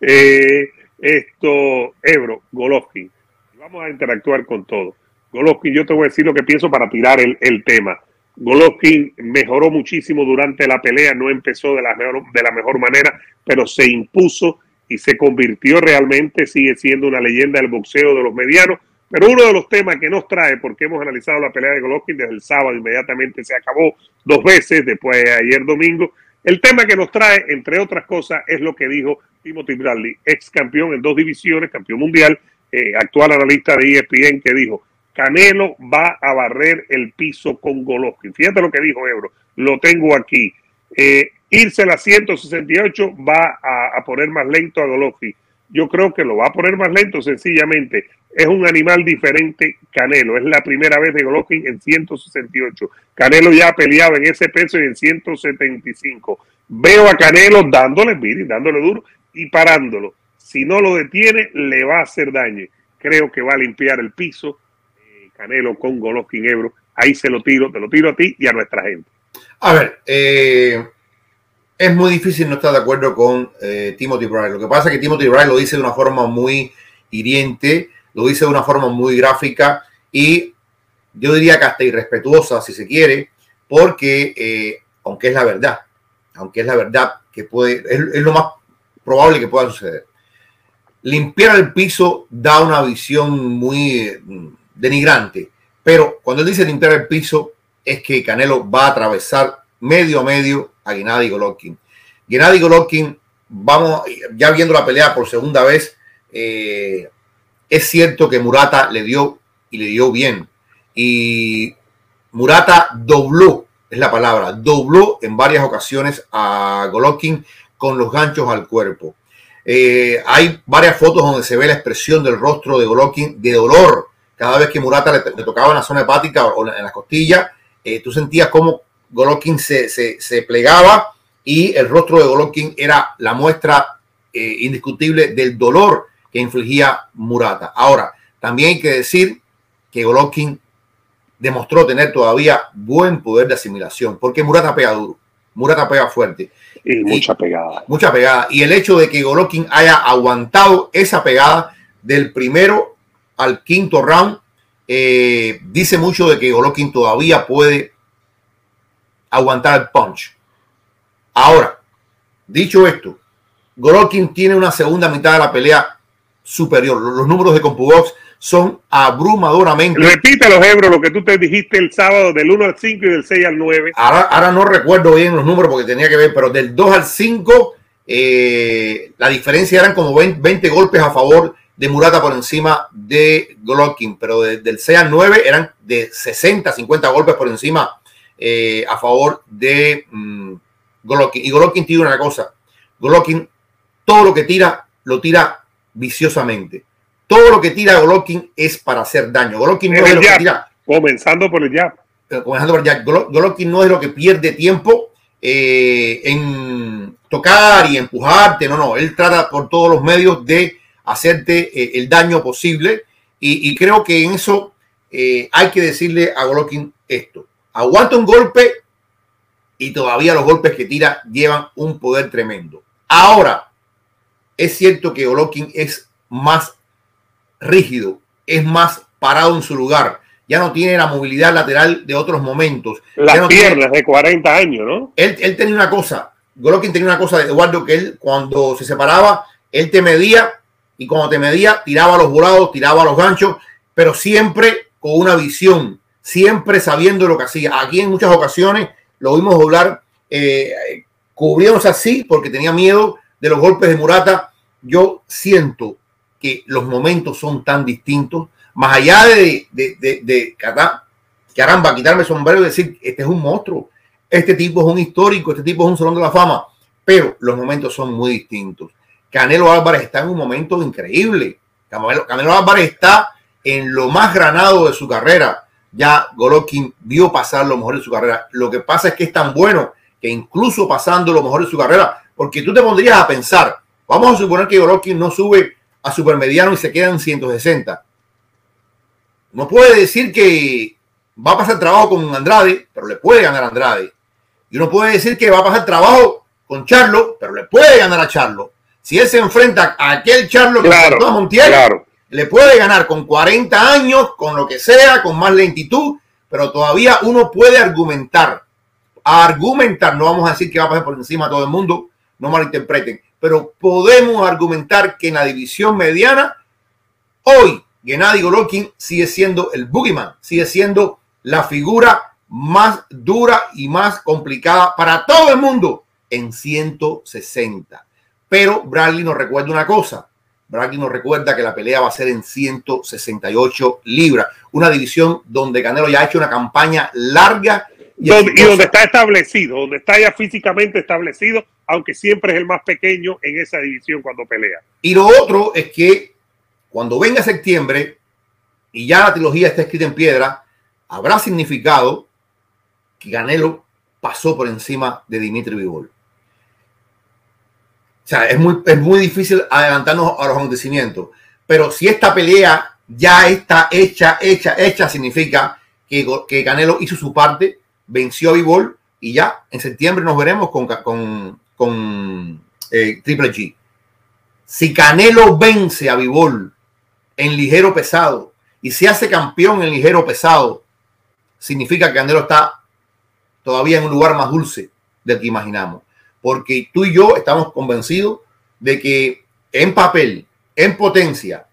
Eh, esto, Ebro, Golovkin. Vamos a interactuar con todo. Golovkin, yo te voy a decir lo que pienso para tirar el, el tema. Golovkin mejoró muchísimo durante la pelea, no empezó de la, mejor, de la mejor manera, pero se impuso y se convirtió realmente, sigue siendo una leyenda del boxeo de los medianos. Pero uno de los temas que nos trae, porque hemos analizado la pelea de Golovkin desde el sábado, inmediatamente se acabó dos veces, después de ayer domingo. El tema que nos trae, entre otras cosas, es lo que dijo Timothy Bradley, ex campeón en dos divisiones, campeón mundial, eh, actual analista de ESPN, que dijo, Canelo va a barrer el piso con Golovkin. Fíjate lo que dijo Ebro, lo tengo aquí. Eh, irse a la 168 va a, poner más lento a Golovkin. Yo creo que lo va a poner más lento sencillamente. Es un animal diferente Canelo. Es la primera vez de Golovkin en 168. Canelo ya ha peleado en ese peso y en 175. Veo a Canelo dándole, mire, dándole duro y parándolo. Si no lo detiene, le va a hacer daño. Creo que va a limpiar el piso Canelo con Golovkin Ebro. Ahí se lo tiro, te lo tiro a ti y a nuestra gente. A ver, eh, es muy difícil no estar de acuerdo con eh, Timothy Bryant. Lo que pasa es que Timothy Bryant lo dice de una forma muy hiriente, lo dice de una forma muy gráfica y yo diría que hasta irrespetuosa, si se quiere, porque eh, aunque es la verdad, aunque es la verdad que puede, es, es lo más probable que pueda suceder. Limpiar el piso da una visión muy denigrante. Pero cuando él dice limpiar el piso, es que Canelo va a atravesar medio a medio a Gennady Golovkin. Gennady Golovkin, vamos, ya viendo la pelea por segunda vez, eh, es cierto que Murata le dio y le dio bien. Y Murata dobló, es la palabra, dobló en varias ocasiones a Golovkin con los ganchos al cuerpo. Eh, hay varias fotos donde se ve la expresión del rostro de Golovkin de dolor cada vez que Murata le, tocaba en la zona hepática o en la costilla, eh, tú sentías como Golovkin se, se, se, plegaba y el rostro de Golovkin era la muestra eh, indiscutible del dolor que infligía Murata. Ahora, también hay que decir que Golovkin demostró tener todavía buen poder de asimilación, porque Murata pega duro, Murata pega fuerte. Y mucha pegada. Mucha pegada. Y el hecho de que Golovkin haya aguantado esa pegada del primero al quinto round, eh, dice mucho de que Golovkin todavía puede aguantar el punch. Ahora, dicho esto, Golovkin tiene una segunda mitad de la pelea superior. Los números de CompuBox son abrumadoramente. Repite los Ebro, lo que tú te dijiste el sábado del 1 al 5 y del 6 al 9. Ahora, ahora no recuerdo bien los números porque tenía que ver, pero del 2 al 5 eh, la diferencia eran como 20, 20 golpes a favor de Murata por encima de Golovkin, pero de, del 6 al 9 eran de 60, 50 golpes por encima eh, a favor de mm, Golovkin. Y Golovkin tiene una cosa, Golovkin todo lo que tira, lo tira viciosamente. Todo lo que tira Golovkin es para hacer daño. Golovkin no es lo que tira. Comenzando por el jab. Eh, comenzando por el jab. Golovkin no es lo que pierde tiempo eh, en tocar y empujarte. No, no. Él trata por todos los medios de hacerte eh, el daño posible. Y, y, creo que en eso eh, hay que decirle a Golovkin esto. Aguanta un golpe y todavía los golpes que tira llevan un poder tremendo. Ahora, es cierto que Golovkin es más rígido, es más parado en su lugar. Ya no tiene la movilidad lateral de otros momentos. Las no piernas tiene, de 40 años, ¿no? Él, él tenía una cosa. Golovkin tenía una cosa de Eduardo que él cuando se separaba, él te medía y cuando te medía tiraba los volados, tiraba los ganchos, pero siempre con una visión, siempre sabiendo lo que hacía. Aquí en muchas ocasiones lo vimos doblar, eh, cubriéndose así porque tenía miedo de los golpes de Murata. Yo siento que los momentos son tan distintos, más allá de, de, de, de caramba, quitarme el sombrero y decir, este es un monstruo, este tipo es un histórico, este tipo es un salón de la fama, pero los momentos son muy distintos. Canelo Álvarez está en un momento increíble. Canelo, Canelo Álvarez está en lo más granado de su carrera. Ya Golovkin vio pasar lo mejor de su carrera. Lo que pasa es que es tan bueno que incluso pasando lo mejor de su carrera, porque tú te pondrías a pensar, vamos a suponer que Golovkin no sube a supermediano y se queda en 160. No puede decir que va a pasar trabajo con Andrade, pero le puede ganar a Andrade. Y uno puede decir que va a pasar trabajo con Charlo, pero le puede ganar a Charlo Si él se enfrenta a aquel Charlo que Claro, a Montiel, claro. le puede ganar con 40 años, con lo que sea, con más lentitud, pero todavía uno puede argumentar. Argumentar, no vamos a decir que va a pasar por encima a todo el mundo, no malinterpreten, pero podemos argumentar que en la división mediana, hoy Gennady Golovkin sigue siendo el boogeyman, sigue siendo la figura más dura y más complicada para todo el mundo en 160. Pero Bradley nos recuerda una cosa. Bradley nos recuerda que la pelea va a ser en 168 libras, una división donde Canelo ya ha hecho una campaña larga y, Donde- y exitosa. donde está establecido, donde está ya físicamente establecido, aunque siempre es el más pequeño en esa división cuando pelea. Y lo otro es que cuando venga septiembre y ya la trilogía está escrita en piedra, habrá significado que Canelo pasó por encima de Dimitri Vivol. O sea, es muy, es muy difícil adelantarnos a los acontecimientos. Pero si esta pelea ya está hecha, hecha, hecha, significa que, que Canelo hizo su parte, venció a Vivol y ya en septiembre nos veremos con, con, con eh, Triple G. Si Canelo vence a Vivol en ligero pesado y se hace campeón en ligero pesado, significa que Canelo está todavía en un lugar más dulce del que imaginamos. Porque tú y yo estamos convencidos de que en papel, en potencia,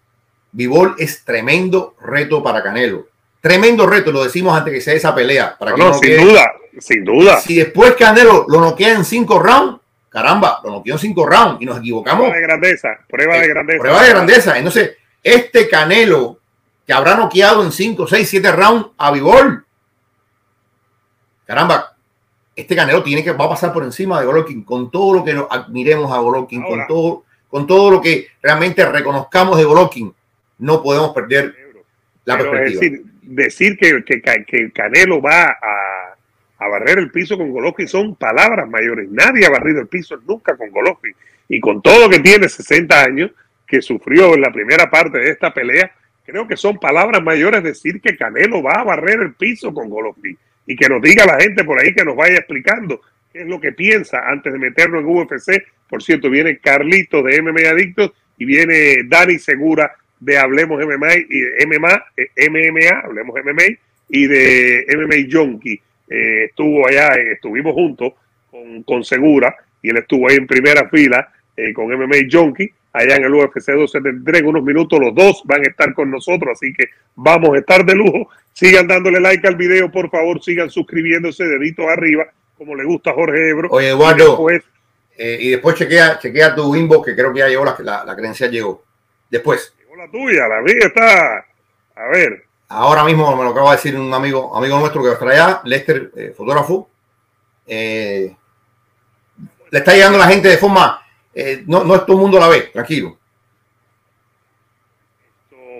Vivol es tremendo reto para Canelo. Tremendo reto, lo decimos antes que sea esa pelea. Para No, que no, no sin quede- duda, sin duda. Si después Canelo lo noquea en cinco rounds, caramba, lo noqueó en cinco rounds y nos equivocamos. Prueba de grandeza, prueba de Eh, grandeza. Prueba de grandeza. Entonces, este Canelo que habrá noqueado en 5, 6, 7 rounds a Vivol. Caramba, este Canelo tiene que va a pasar por encima de Golovkin con todo lo que lo admiremos a Golovkin, con todo, con todo lo que realmente reconozcamos de Golovkin. No podemos perder la Pero es perspectiva. decir, decir que, que, que Canelo va a, a barrer el piso con Golovkin son palabras mayores. Nadie ha barrido el piso nunca con Golovkin. Y con todo que tiene 60 años, que sufrió en la primera parte de esta pelea, creo que son palabras mayores decir que Canelo va a barrer el piso con Golovkin. Y que nos diga la gente por ahí que nos vaya explicando qué es lo que piensa antes de meternos en UFC. Por cierto, viene Carlito de MMA Adictos y viene Dani Segura de Hablemos MMA y de MMA, eh, MMA, Hablemos MMA y de MMA Junkie. Eh, estuvo allá, eh, estuvimos juntos con, con Segura y él estuvo ahí en primera fila eh, con MMA Junkie allá en el UFC 273 en unos minutos los dos van a estar con nosotros así que vamos a estar de lujo. Sigan dándole like al video por favor sigan suscribiéndose dedito arriba como le gusta a Jorge Ebro. Oye, Y Eduardo, después, eh, y después chequea, chequea tu inbox, que creo que ya llegó, la, la, la credencial llegó. Después, llegó la tuya la mía está a ver ahora mismo me lo acaba de decir un amigo, amigo nuestro que estar allá, Lester, eh, fotógrafo. Eh, le está llegando la gente de forma, eh, no, no es todo el mundo la vez, tranquilo.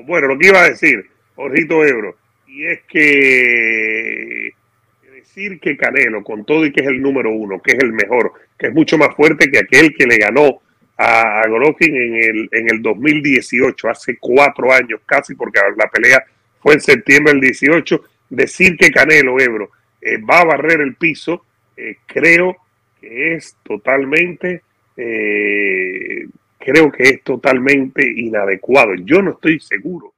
Bueno, lo que iba a decir, Jorgito Ebro, y es que decir que Canelo, con todo y que es el número uno, que es el mejor, que es mucho más fuerte que aquel que le ganó a, a Golovkin en el, en el 2018, hace cuatro años casi, porque la pelea fue en septiembre del 18, decir que Canelo, Ebro, eh, va a barrer el piso, eh, creo que es totalmente... Eh, creo que es totalmente inadecuado. Yo no estoy seguro